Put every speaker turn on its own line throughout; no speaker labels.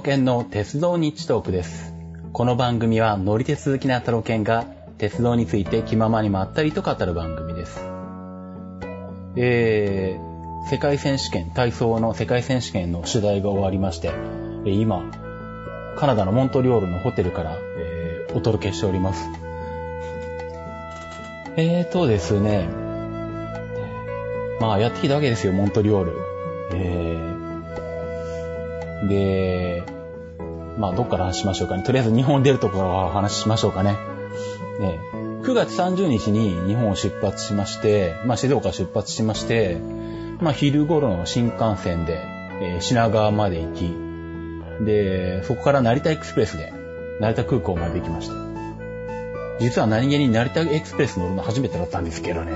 タロケンの鉄道日トークです。この番組は乗り鉄好きなタロケンが鉄道について気ままにまったりと語る番組です。えー、世界選手権、体操の世界選手権の取材が終わりまして、今、カナダのモントリオールのホテルから、えーお届けしております。えーとですね、まあやってきたわけですよ、モントリオール。えー、で、まあどっから話しましょうかね。とりあえず日本出るところは話しましょうかね。ね9月30日に日本を出発しまして、まあ静岡出発しまして、まあ昼頃の新幹線で、えー品川まで行き、で、そこから成田エクスプレスで成田空港まで行きました。実は何気に成田エクスプレス乗るの初めてだったんですけどね。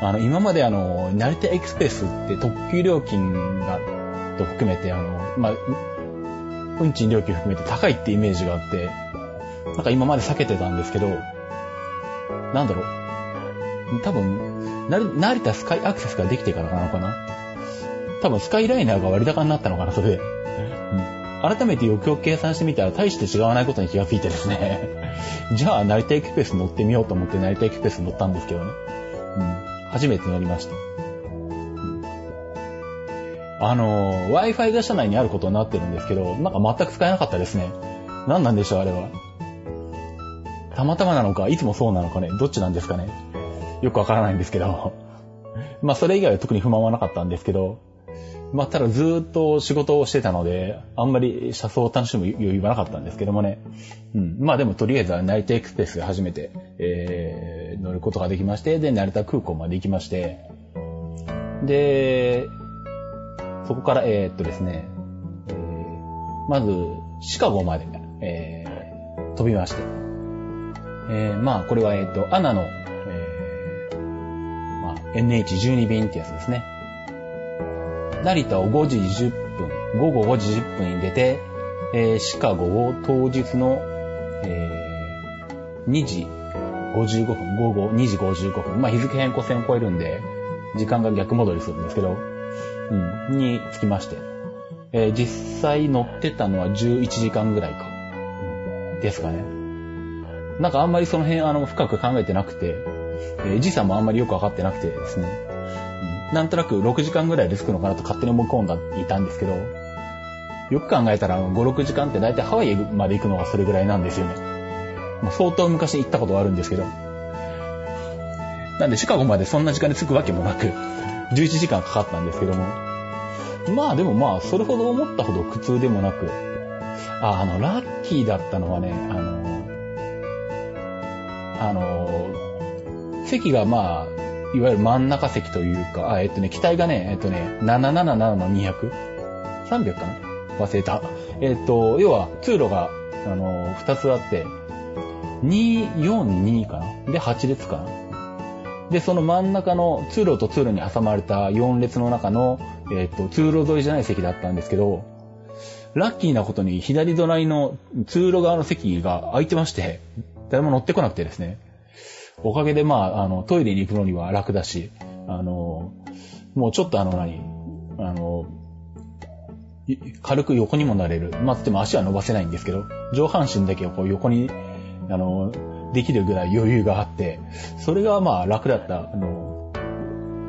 あの、今まであの、成田エクスプレスって特急料金が、と含めて、あの、まあ、運賃料金含めて高いってイメージがあって、なんか今まで避けてたんですけど、なんだろう。多分、成田スカイアクセスができてからなのかな。多分スカイライナーが割高になったのかな、それで。改めてよくよく計算してみたら大して違わないことに気がついてですね。じゃあ成田エクスプレス乗ってみようと思って成田エクスプレス乗ったんですけどね。うん、初めて乗りました。あの、Wi-Fi が車内にあることになってるんですけど、なんか全く使えなかったですね。何なんでしょう、あれは。たまたまなのか、いつもそうなのかね、どっちなんですかね。よくわからないんですけど。まあ、それ以外は特に不満はなかったんですけど、まあ、ただずっと仕事をしてたので、あんまり車窓を楽しむ余裕はなかったんですけどもね。うん。まあでもとりあえずは成田エクスプレスで初めて、えー、乗ることができまして、で、成田空港まで行きまして、で、そこから、えーっとですね、えーまず、シカゴまで、えー飛びまして、えーまあ、これは、えっと、アナの、えーまあ、NH12 便ってやつですね。成田を5時10分、午後5時10分に出て、えーシカゴを当日の、えー2時55分、午後2時55分、まあ日付変更線を超えるんで、時間が逆戻りするんですけど、うん、に着きまして、えー実際乗ってたのは11時間ぐらいか、うんですかね。なんかあんまりその辺あの深く考えてなくて、えー時差もあんまりよくわかってなくてですね、うん。なんとなく6時間ぐらいで着くのかなと勝手に思い込んだいたんですけど、よく考えたらあの5、6時間って大体ハワイまで行くのがそれぐらいなんですよね。もう相当昔に行ったことはあるんですけど。なんでシカゴまでそんな時間に着くわけもなく、11時間かかったんですけども。まあでもまあ、それほど思ったほど苦痛でもなく、あ、あの、ラッキーだったのはね、あの、あの、席がまあ、いわゆる真ん中席というか、あ、えっとね、機体がね、えっとね、777の 200?300 かな？忘れた。えっと、要は通路が、あの、2つあって、242かな？で、8列かな？で、その真ん中の通路と通路に挟まれた4列の中の、えっと、通路沿いじゃない席だったんですけど、ラッキーなことに左隣の通路側の席が空いてまして、誰も乗ってこなくてですね。おかげで、まあ、あの、トイレに行くのには楽だし、あの、もうちょっとあの何、あの、軽く横にもなれる。まあ、つっても足は伸ばせないんですけど、上半身だけをこう横に、あの、できるぐらい余裕があって、それがまあ楽だった、あの、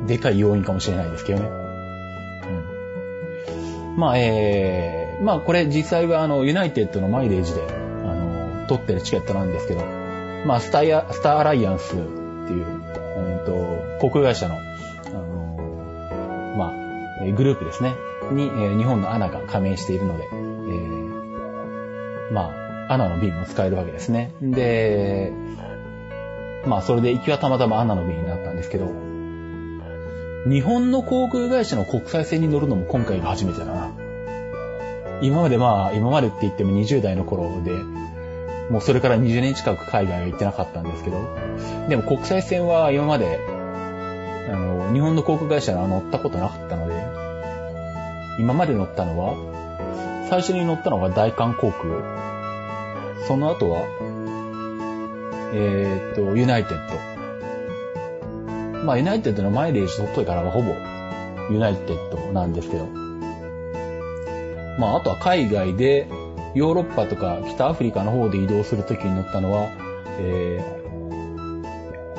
でかい要因かもしれないですけどね。うん。まあ、えー、まあこれ実際はあの、ユナイテッドのマイレージで、あの、取ってるチケットなんですけど、まあ、スターや、スターアライアンスっていう、えっと、航空会社の、あの、まあ、グループですね、に、えー日本のアナが加盟しているので、えーまあ、アナの便も使えるわけですね。で、まあ、それで行きはたまたまアナの便になったんですけど、日本の航空会社の国際線に乗るのも今回が初めてだな。今までまあ、今までって言っても20代の頃で、もうそれから20年近く海外は行ってなかったんですけど、でも国際線は今まで、あの、日本の航空会社は乗ったことなかったので、今まで乗ったのは、最初に乗ったのが大韓航空、その後は、えーっと、ユナイテッド。まあ、ユナイテッドのマイレージ取っといたらほぼユナイテッドなんですけど。まあ、あとは海外で、ヨーロッパとか北アフリカの方で移動するときに乗ったのは、え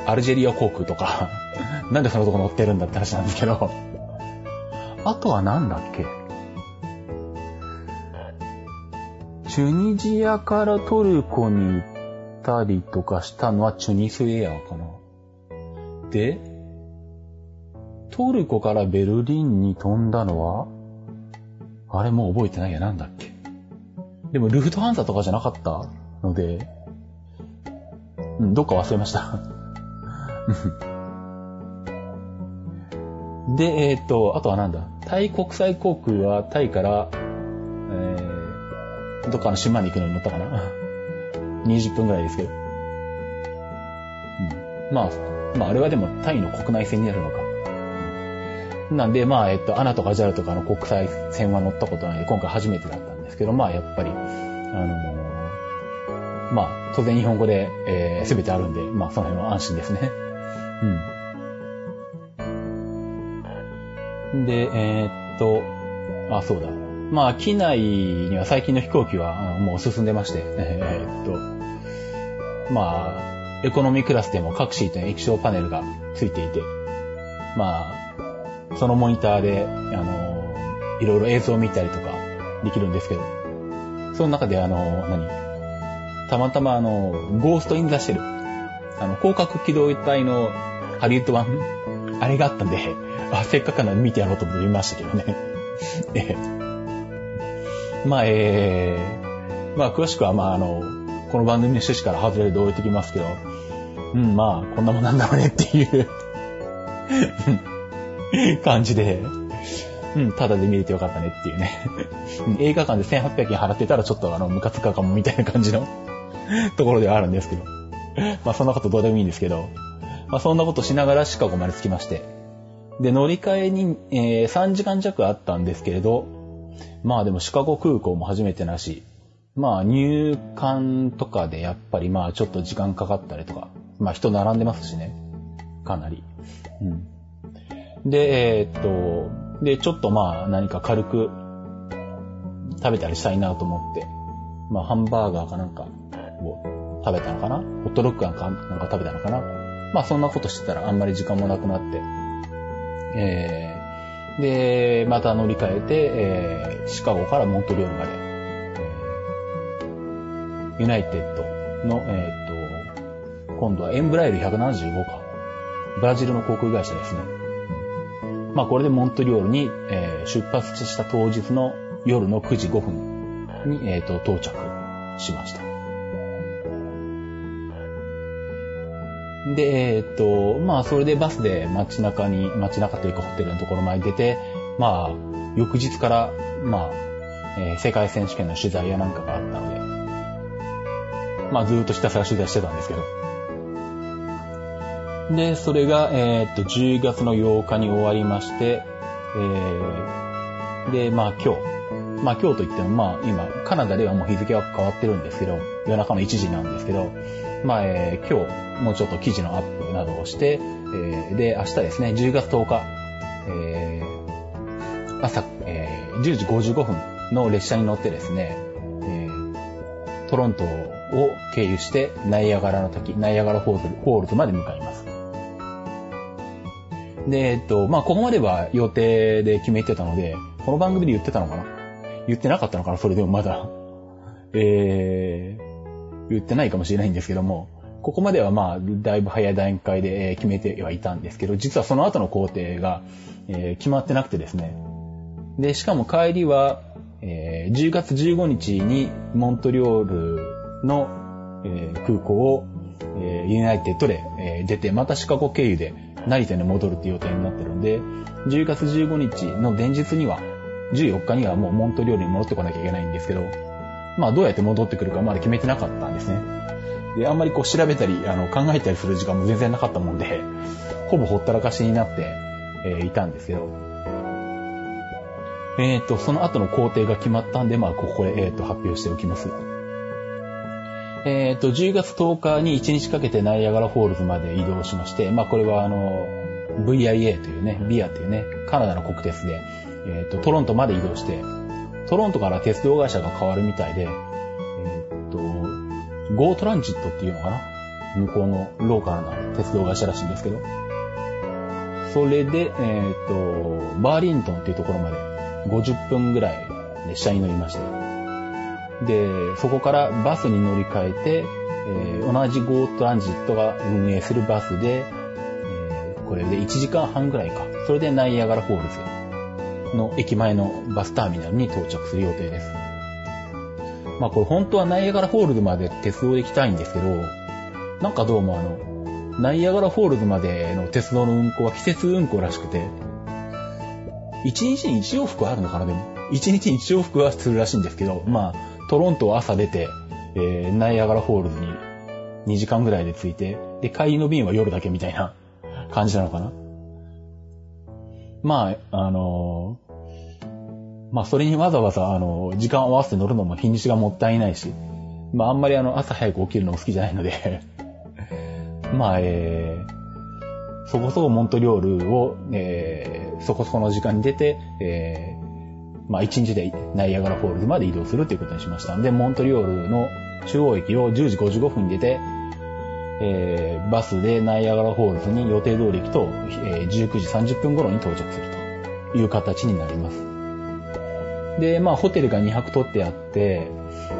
ー、アルジェリア航空とか なんでそのとこ乗ってるんだって話なんですけどあとはなんだっけ？チュニジアからトルコに行ったりとかしたのはチュニスエアかな。で、トルコからベルリンに飛んだのはあれもう覚えてないや、なんだっけ。でもルフトハンザとかじゃなかったので、うん、どっか忘れました。で、えっ、ー、と、あとはなんだ。タイ国際航空はタイから、どっかの島に行くのに乗ったかな ?20 分ぐらいですけど。うん。まあ、まあ、あれはでもタイの国内線になるのか。なんで、まあ、えっと、アナとかジャルとかの国際線は乗ったことないで、今回初めてだったんですけど、まあ、やっぱり、あのー、まあ、当然日本語で、えー、すべてあるんで、まあ、その辺は安心ですね。うん。で、えー、っと、あ、そうだ。まあ、機内には最近の飛行機はもう進んでまして、えー、っと、まあ、エコノミークラスでも各シートに液晶パネルがついていて、まあ、そのモニターで、あの、いろいろ映像を見たりとかできるんですけど、その中であの、何？たまたまあの、ゴースト・イン・ザ・シェル、あの、広角機動隊のハリウッド版、あれがあったんで、あ、せっかくなら見てやろうと思って見ましたけどね。まあ、えー、まあ、詳しくは、まあ、あの、この番組の趣旨から外れるで置いてきますけど、うん、まあ、こんなもんなんだろうねっていう。感じで、うん、ただで見れてよかったねっていうね。映画館で1800円払ってたらちょっとあの、ムカつくかもみたいな感じの。ところではあるんですけど。まあそんなことどうでもいいんですけど、まあそんなことしながらシカゴまで着きまして。で、乗り換えに、えー、3時間弱あったんですけれど、まあでもシカゴ空港も初めてなし、まあ入館とかでやっぱりまあちょっと時間かかったりとか、まあ人並んでますしね。かなり。うん。で、えー、っと、で、ちょっとまあ何か軽く食べたりしたいなと思って、まあハンバーガーかなんかを食べたのかなホットロックなんかなんか食べたのかなまあそんなことしてたらあんまり時間もなくなって、え、で、また乗り換えて、えー、シカゴからモントリオールまで、えー、ユナイテッドの、えー、っと、今度はエンブライル175か。ブラジルの航空会社ですね。まあこれでモントリオールに、えー、出発した当日の夜の9時5分に、えーと、到着しました。で、えっ、ー、と、まあそれでバスで街中に、街中というかホテルのところまで出て、まあ翌日から、まあ、えー、世界選手権の取材やなんかがあったので、まあずっとひたすら取材してたんですけど、で、それが、えー、っと、10月の8日に終わりまして、えー、で、まあ今日、まあ今日といっても、まあ今、カナダではもう日付は変わってるんですけど、夜中の1時なんですけど、まあ、えー、今日、もうちょっと記事のアップなどをして、えー、で、明日ですね、10月10日、えー、朝、えー、10時55分の列車に乗ってですね、えー、トロントを経由してナイアガラの滝、ナイアガラフォールズまで向かいます。で、えっと、まあ、ここまでは予定で決めてたので、この番組で言ってたのかな言ってなかったのかなそれでもまだ。えー、言ってないかもしれないんですけども、ここまではまあ、だいぶ早い段階で決めてはいたんですけど、実はその後の工程が、えー、決まってなくてですね。で、しかも帰りは、えー、10月15日にモントリオールの、えー、空港を、えー、ユナイテッドで、え、出て、またシカゴ経由で成田に戻るっていう予定になってるんで、10月15日の前日には、14日にはもうモントリオールに戻ってこなきゃいけないんですけど、まあどうやって戻ってくるかまだ決めてなかったんですね。で、あんまりこう調べたり、あの、考えたりする時間も全然なかったもんで、ほぼほったらかしになって、えー、いたんですけど、えっ、ー、と、その後の行程が決まったんで、まあ、ここで、えっ、ー、と、発表しておきます。えっ、と、10月10日に1日かけてナイアガラフォールズまで移動しまして、まあこれはあの、VIA というね、ビアというね、カナダの国鉄で、えっ、ー、と、トロントまで移動して、トロントから鉄道会社が変わるみたいで、えー、っと、ゴートランジットっていうのかな？向こうのローカルな鉄道会社らしいんですけど、それで、え、っと、バーリントンっていうところまで50分ぐらい列車に乗りまして、で、そこからバスに乗り換えて、えー、同じゴートランジットが運営するバスで、えー、これで1時間半ぐらいか。それでナイアガラフォールズ。の駅前のバスターミナルに到着する予定です。まあこれ本当はナイアガラフォールズまで鉄道で行きたいんですけど、なんかどうもあの、ナイアガラフォールズまでの鉄道の運行は季節運行らしくて、1日に1往復あるのかなでも。1日に1往復はするらしいんですけど、まあ、トロントは朝出て、えー、ナイアガラフォールズに2時間ぐらいで着いて、で、帰りの便は夜だけみたいな感じなのかな。まあ、あの、まあ、それにわざわざ、あの、時間を合わせて乗るのも日にちがもったいないし、まあ、あんまりあの、朝早く起きるのも好きじゃないので まあ、えー、そこそこモントリオールを、えー、そこそこの時間に出て、えまあ1日でナイアガラフォールズまで移動するということにしました。で、モントリオールの中央駅を10時55分に出て、えー、バスでナイアガラフォールズに予定通り行くと、えー、19時30分頃に到着するという形になります。で、まあホテルが2泊取ってあって、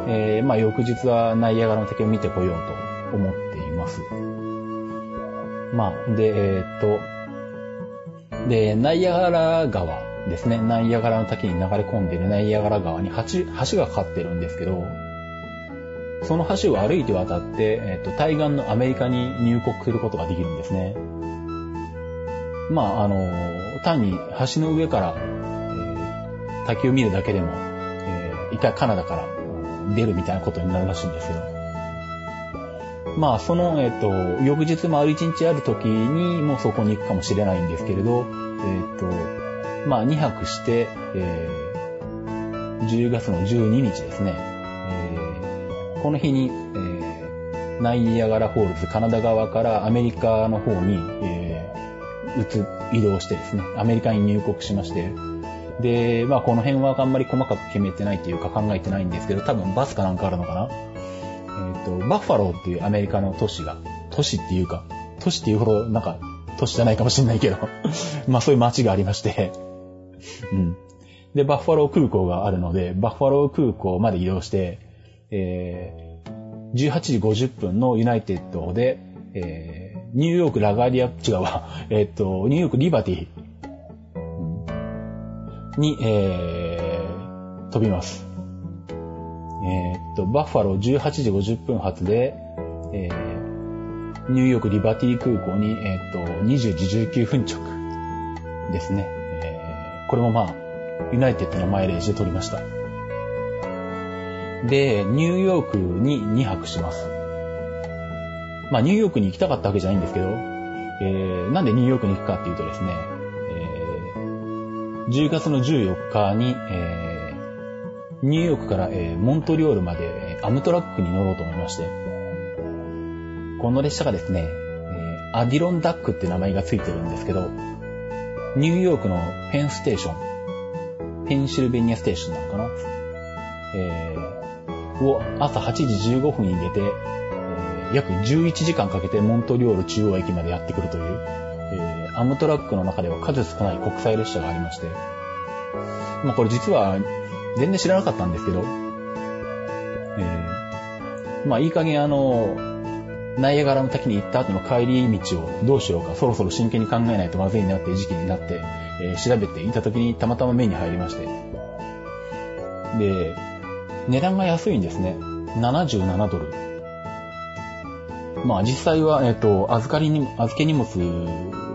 えー、まあ翌日はナイアガラの滝を見てこようと思っています。まあ、で、えー、っと、で、ナイアガラ川ですね、ナイアガラの滝に流れ込んでいるナイアガラ川に橋橋がかかってるんですけど、その橋を歩いて渡って、えっと、対岸のアメリカに入国することができるんですね。まあ、あの、単に橋の上から、えー、滝を見るだけでも、えー、一回カナダから出るみたいなことになるらしいんですけど、まあ、その、えっと、翌日丸一日ある時にもうそこに行くかもしれないんですけれど、えっと、まあ、2泊して、えー、10月の12日ですね、この日に、えー、ナイアガラフォールズ、カナダ側からアメリカの方に、えー、移動してですね、アメリカに入国しまして、で、まあこの辺はあんまり細かく決めてないっていうか考えてないんですけど、多分バスかなんかあるのかな。えっ、ー、と、バッファローっていうアメリカの都市が、都市っていうか、都市っていうほどなんか都市じゃないかもしれないけど まあそういう街がありましてうん。で、バッファロー空港があるので、バッファロー空港まで移動して、えー、18時50分のユナイテッドで、えー、ニューヨークラガーディア、違うわ、えー、と、ニューヨークリバティに、えー、飛びます。えー、と、バッファロー18時50分発で、えー、ニューヨークリバティ空港に、え、っと、20時19分直ですね。これもまあ、ユナイテッドのマイレージで取りました。で、ニューヨークに2泊します。まあ、ニューヨークに行きたかったわけじゃないんですけど、えー、なんでニューヨークに行くかっていうとですね、えー、10月の14日に、えー、ニューヨークから、えー、モントリオールまで、アムトラックに乗ろうと思いまして、この列車がですね、え、アディロンダックって名前がついてるんですけど、ニューヨークのペンステーション、ペンシルベニアステーションなのかなえー、を朝8時15分に出て、え、約11時間かけてモントリオール中央駅までやってくるという、えー、アムトラックの中では数少ない国際列車がありまして、まあこれ実は全然知らなかったんですけど、えー、まあいい加減あの、ナイアガラの滝に行った後の帰り道をどうしようか、そろそろ真剣に考えないとまずいなっていう時期になって、えー、調べていた時にたまたま目に入りまして。で、値段が安いんですね。77ドル。まあ実際は、えっ、ー、と、預かりに、預け荷物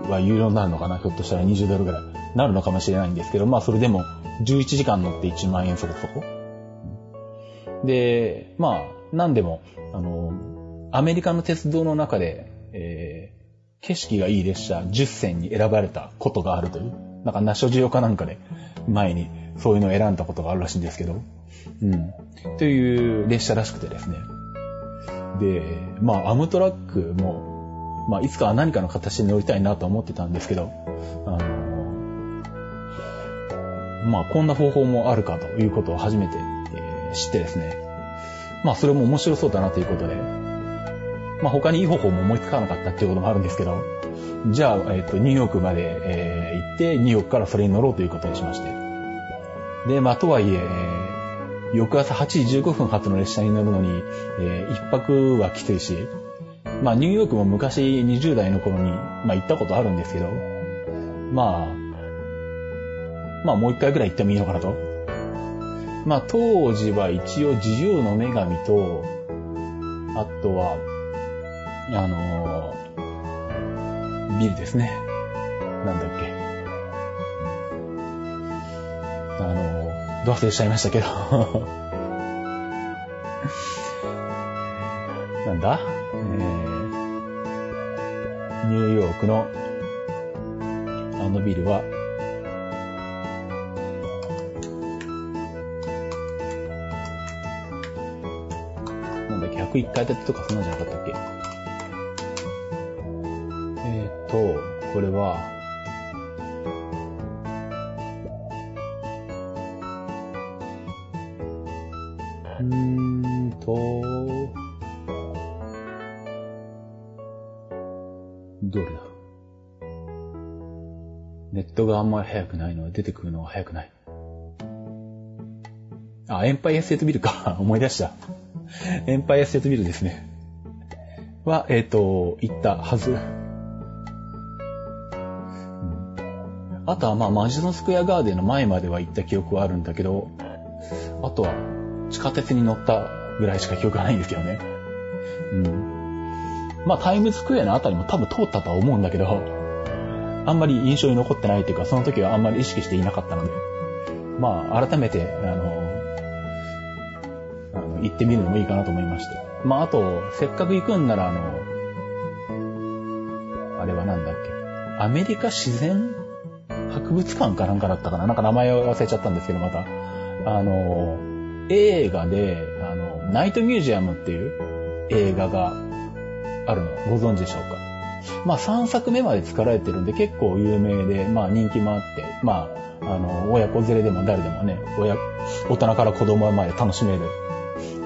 は有料になるのかなひょっとしたら20ドルぐらい。なるのかもしれないんですけど、まあそれでも11時間乗って1万円そこそこ。で、まあ、なんでも、あの、アメリカの鉄道の中で、えー、景色がいい列車10選に選ばれたことがあるという、なんかナショジオかなんかで前にそういうのを選んだことがあるらしいんですけど、うん。という列車らしくてですね。で、まあ、アムトラックも、まあ、いつかは何かの形で乗りたいなと思ってたんですけど、あの、まあこんな方法もあるかということを初めて、えー、知ってですね。まあそれも面白そうだなということで、まあ他にいい方法も思いつかなかったっていうこともあるんですけど、じゃあ、えっ、ー、と、ニューヨークまで、えー、行って、ニューヨークからそれに乗ろうということにしまして。で、まあとはいえ、翌朝8時15分発の列車に乗るのに、えー、一泊はきついし、まあニューヨークも昔20代の頃に、まあ行ったことあるんですけど、まあ、まあもう一回ぐらい行ってもいいのかなと。まあ当時は一応自由の女神と、あとは、あのー、ビルですね。なんだっけ。あの、ど忘れしちゃいましたけど。なんだ、えー、ニューヨークのあのビルは、なんだっけ、101階建てとかそんなんじゃなかったっけ？えっ、ー、と、これは、んまり早くないので出てくるのが早くない。あ、エンパイアステートビルか。思い出した。エンパイアステートビルですね。は、えっ、ー、と、行ったはず。あとは、まあ、マジノスクエアガーデンの前までは行った記憶はあるんだけど、あとは、地下鉄に乗ったぐらいしか記憶がないんですけどね。うん。まあ、タイムズスクエアのあたりも多分通ったとは思うんだけど、あんまり印象に残ってないというか、その時はあんまり意識していなかったので、まあ、改めて、あの、あの行ってみるのもいいかなと思いまして。まあ、あと、せっかく行くんなら、あの、あれはなんだっけ。アメリカ自然博物館かなんかだったかななんか名前を忘れちゃったんですけど、また。あの、映画で、あの、ナイトミュージアムっていう映画があるのご存知でしょうか？まあ3作目まで作られてるんで結構有名で、まあ人気もあって、まあ、あの、親子連れでも誰でもね、親、大人から子供まで楽しめる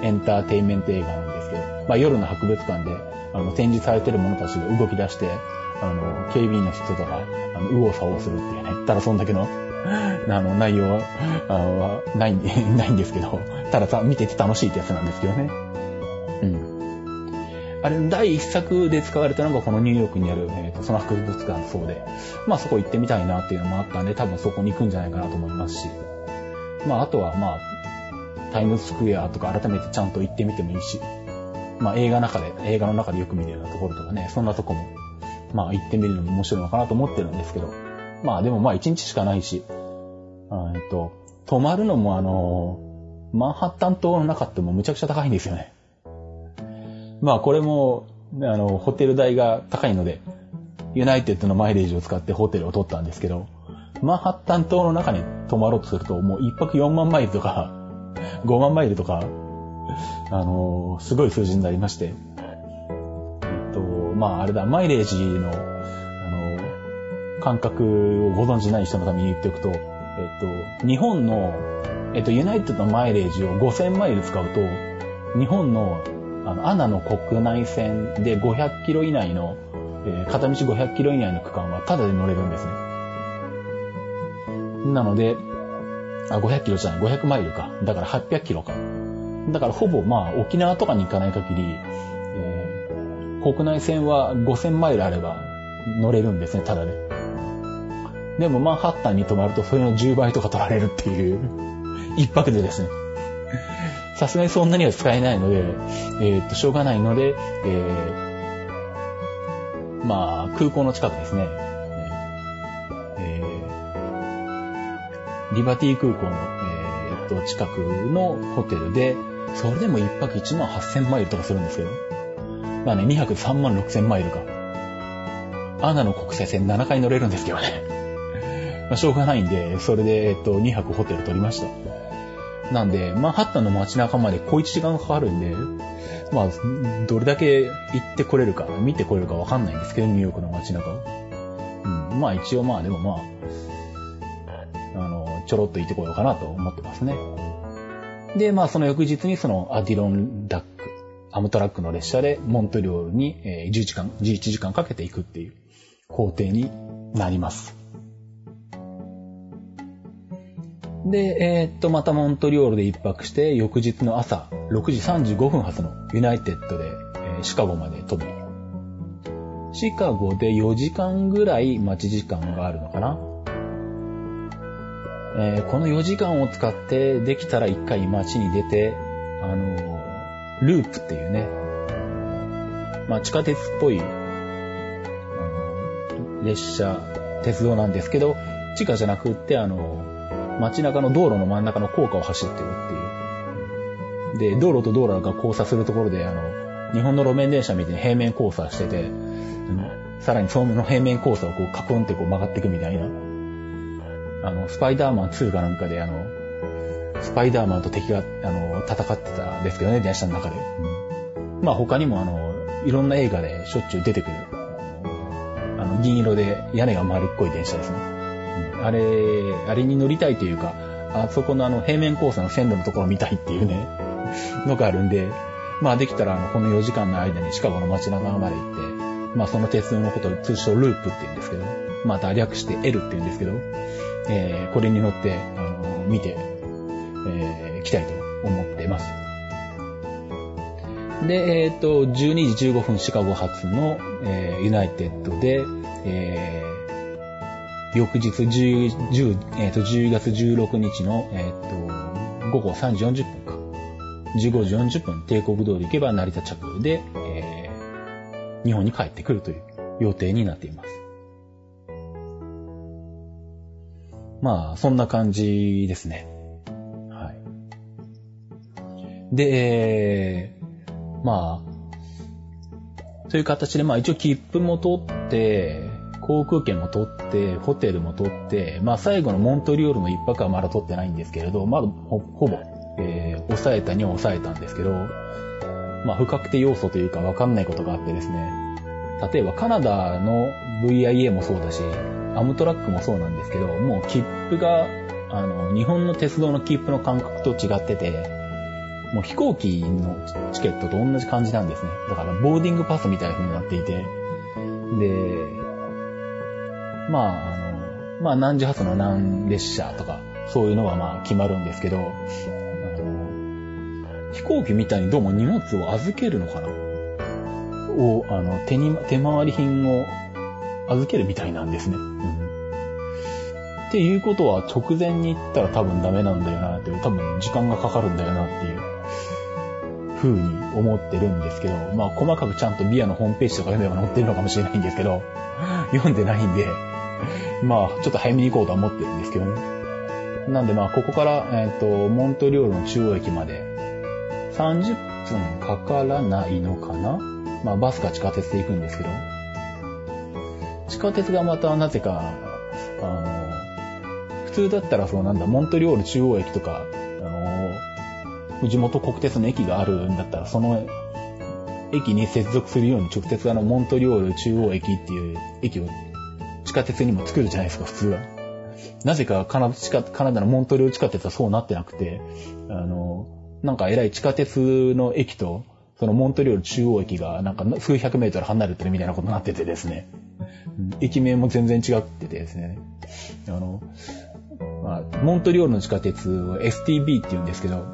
エンターテインメント映画なんですけど、まあ、夜の博物館であの展示されてる者たちが動き出して、あの、警備員の人とか、あの、右往左往するっていうね、ただそんだけの、あの、内容は、はない、ないんですけど、たださ、見てて楽しいってやつなんですけどね。うん。あれ、第一作で使われたのがこのニューヨークにある、え、ー、と、その博物館そうで、まあそこ行ってみたいなっていうのもあったんで、多分そこに行くんじゃないかなと思いますし、まああとはまあ、タイムズスクエアとか改めてちゃんと行ってみてもいいし、まあ映画の中で、映画の中でよく見るようなところとかね、そんなとこも、まあ行ってみるのも面白いのかなと思ってるんですけど、まあでもまあ一日しかないし、えっと、泊まるのもあの、マンハッタン島の中ってもむちゃくちゃ高いんですよね。まあこれも、あの、ホテル代が高いので、ユナイテッドのマイレージを使ってホテルを取ったんですけど、マンハッタン島の中に泊まろうとすると、もう一泊4万マイルとか、5万マイルとか、あのー、すごい数字になりまして、えっと、まああれだ、マイレージの、あのー、感覚をご存知ない人のために言っておくと、えっと、日本の、えっと、ユナイテッドのマイレージを5000マイル使うと、日本の、あの、アナの国内線で500キロ以内の、えー、片道500キロ以内の区間はタダで乗れるんですね。なので、あ、500キロじゃない、500マイルか。だから800キロか。だからほぼまあ沖縄とかに行かない限り、えー、国内線は5000マイルあれば乗れるんですね、ただで。でもマンハッタンに泊まるとそれの10倍とか取られるっていう、一泊でですね。さすがにそんなには使えないので、えー、っと、しょうがないので、えー、まあ、空港の近くですね。えーリバティ空港の、えー、っと、近くのホテルで、それでも1泊1万8000マイルとかするんですけど。まあね、2泊3万6000マイルか。アナの国際線7回乗れるんですけどね。まあ、しょうがないんで、それで、えっと、2泊ホテル取りました。なんで、マンハッタンの街中まで小1時間かかるんで、まあ、どれだけ行ってこれるか、見てこれるかわかんないんですけど、ニューヨークの街中。うん。まあ一応まあでもまあ、の、ちょろっと行ってこようかなと思ってますね。で、まあその翌日にそのアディロンダック、アムトラックの列車でモントリオールに11時間、11時間かけて行くっていう工程になります。で、えー、っと、またモントリオールで一泊して、翌日の朝、6時35分発のユナイテッドで、えー、シカゴまで飛び、シカゴで4時間ぐらい待ち時間があるのかな。えー、この4時間を使ってできたら一回街に出て、あのループっていうね、まあ地下鉄っぽい、あの列車、鉄道なんですけど、地下じゃなくって、あの街中の道路の真ん中の高架を走ってるっていう。で、道路と道路が交差するところで、あの、日本の路面電車みたいに平面交差してて、さらにその平面交差をこうカクンってこう曲がっていくみたいな。あの、スパイダーマン2かなんかで、あの、スパイダーマンと敵が、あの、戦ってたんですけどね、電車の中で。うん、まあ他にもあの、いろんな映画でしょっちゅう出てくる、あの、銀色で屋根が丸っこい電車ですね。あれ、あれに乗りたいというか、あそこのあの、平面交差の線路のところを見たいっていうね、のがあるんで、まあできたらあの、この4時間の間にシカゴの街中まで行って、まあその鉄道のことを通称ループって言うんですけど、また略して L って言うんですけど、えー、これに乗って、あの、見て、えー、来たいと思ってます。で、えっ、ー、と、12時15分シカゴ発の、えー、ユナイテッドで、え、翌日10、10, えー、と10月16日の、えー、と午後3時40分か。15時40分、帝国通り行けば成田着で、えー、日本に帰ってくるという予定になっています。まあ、そんな感じですね。はい。で、まあ、という形で、まあ一応切符も取って、航空券も取って、ホテルも取って、まあ最後のモントリオールの一泊はまだ取ってないんですけれど、まだほほぼ、えー、抑えたには抑えたんですけど、まあ不確定要素というかわかんないことがあってですね、例えばカナダの VIA もそうだし、アムトラックもそうなんですけど、もう切符が、あの、日本の鉄道の切符の感覚と違ってて、もう飛行機のチケットと同じ感じなんですね。だから、ボーディングパスみたいな風になっていて、で、まあ、あの、まあ、何時発の何列車とか、そういうのはまあ決まるんですけど、あの、飛行機みたいにどうも荷物を預けるのかな？を、あの、手に、手回り品を預けるみたいなんですね。うん。っていうことは直前に行ったら多分ダメなんだよなっていう、多分時間がかかるんだよなっていう風に思ってるんですけど、まあ細かくちゃんとビアのホームページとか読めば載ってるのかもしれないんですけど、読んでないんで、まあちょっと早めに行こうとは思ってるんですけどね。なんでまあここから、えっ、ー、と、モントリオールの中央駅まで30分かからないのかな？まあバスか地下鉄で行くんですけど、地下鉄がまたなぜか、あの、普通だったらそのなんだ、モントリオール中央駅とか、あの、地元国鉄の駅があるんだったら、その駅に接続するように直接あの、モントリオール中央駅っていう駅を地下鉄にも作るじゃないですか、普通は。なぜかカナダカナダのモントリオール地下鉄はそうなってなくて、あの、なんか偉い地下鉄の駅と、そのモントリオール中央駅がなんか数百メートル離れてるみたいなことになっててですね。駅名も全然違っててですね。あの、まあ、モントリオールの地下鉄は STB って言うんですけど、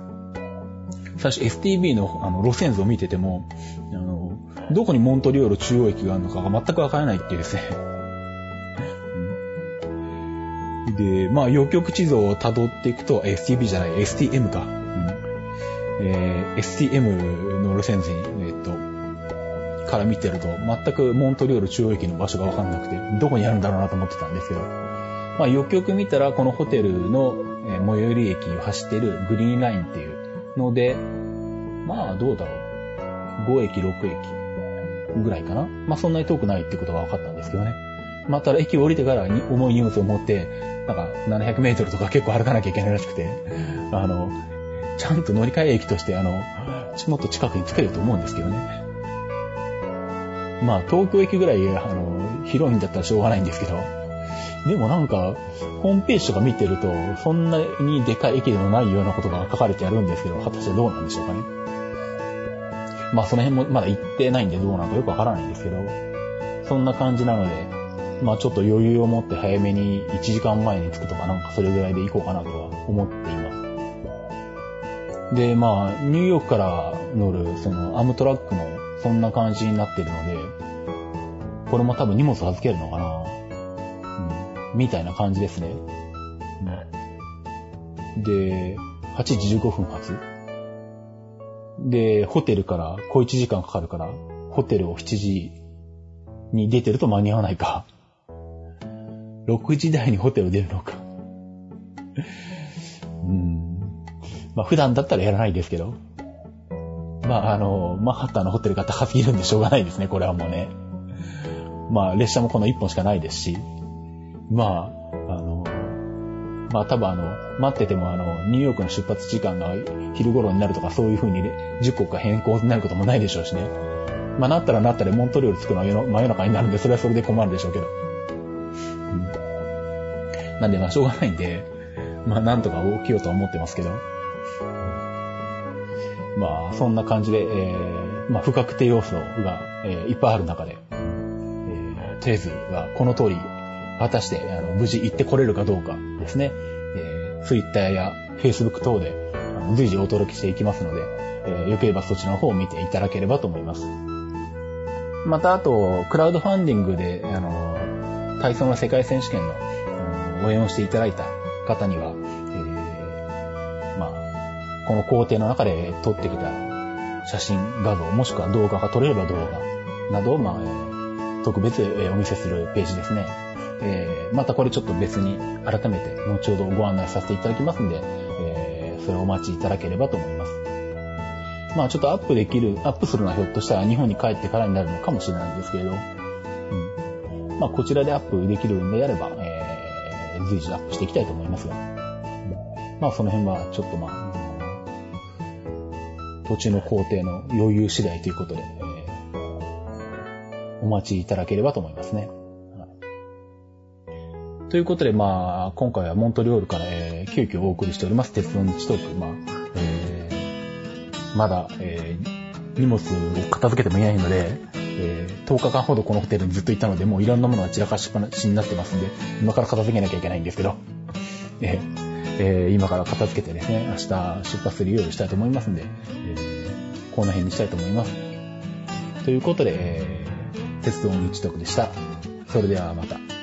最初 STB のあの路線図を見てても、あの、どこにモントリオール中央駅があるのかが全くわからないっていうですね。で、まあ、予局地図を辿っていくと、STB じゃない、STM か。うんえー、STM の路線図に、えっと、から見てると、全くモントリオール中央駅の場所がわかんなくて、どこにあるんだろうなと思ってたんですけど、まあ、よくよく見たら、このホテルの、最寄り駅を走ってるグリーンラインっていうので、まあ、どうだろう。5駅、6駅ぐらいかな。まあ、そんなに遠くないってことが分かったんですけどね。まあ、ただ駅を降りてからに重い荷物を持って、なんか700メートルとか結構歩かなきゃいけないらしくて、あの、ちゃんと乗り換え駅として、あの、もっと近くに着けると思うんですけどね。まあ、東京駅ぐらい、あの、広いんだったらしょうがないんですけど、でもなんか、ホームページとか見てると、そんなにでかい駅でもないようなことが書かれてあるんですけど、果たしてどうなんでしょうかね。まあその辺もまだ行ってないんでどうなのかよくわからないんですけど、そんな感じなので、まあちょっと余裕を持って早めに1時間前に着くとかなんかそれぐらいで行こうかなとは思っています。で、まあニューヨークから乗るそのアムトラックもそんな感じになってるので、これも多分荷物預けるのかなうん。みたいな感じですね。うん、で、8時15分発で、ホテルから小1時間かかるから、ホテルを7時に出てると間に合わないか。6時台にホテル出るのか。うん。まあ普段だったらやらないですけど。まああの、マンハッタンのホテルが高すぎるんでしょうがないですね、これはもうね。まあ列車もこの1本しかないですし。まあ、あの、まあ多分あの、待っててもあの、ニューヨークの出発時間が昼頃になるとかそういう風にね10個か変更になることもないでしょうしね。まあなったらなったらモントリオール着くのは真夜中になるんで、それはそれで困るでしょうけど。なんでまあしょうがないんで、まあなんとか起きようとは思ってますけど。まあそんな感じで、えー、まあ不確定要素が、えー、いっぱいある中で、えー、とりあえずはこの通り、果たしてあの無事行ってこれるかどうかですね。えー、Twitter や Facebook 等で随時お届けしていきますので、えー、よければそちらの方を見ていただければと思います。また、あと、クラウドファンディングで、あの、体操の世界選手権の、応援をしていただいた方には、えー、まあ、この工程の中で撮ってきた写真、画像、もしくは動画が撮れれば動画などを、まあ、え、特別、お見せするページですね。えー、またこれちょっと別に改めて後ほどご案内させていただきますんで、えー、それをお待ちいただければと思います。まあちょっとアップできる、アップするのはひょっとしたら日本に帰ってからになるのかもしれないんですけれど、うん。まあこちらでアップできるんであれば、え随時アップしていきたいと思いますが、まあその辺はちょっとまあ、土地の工程の余裕次第ということで、お待ちいただければと思いますね。ということで、まあ、今回はモントリオールから、えー、急遽お送りしております、鉄道日トーク。まあ、えまだ、えー、荷物を片付けてもいないので、えー、10日間ほどこのホテルにずっといたので、もういろんなものが散らかしっぱなしになってますんで、今から片付けなきゃいけないんですけど、えー、えー、今から片付けてですね、明日出発するようにしたいと思いますんで、えー、この辺にしたいと思います。ということで、えー、鉄道の一徳でした。それではまた。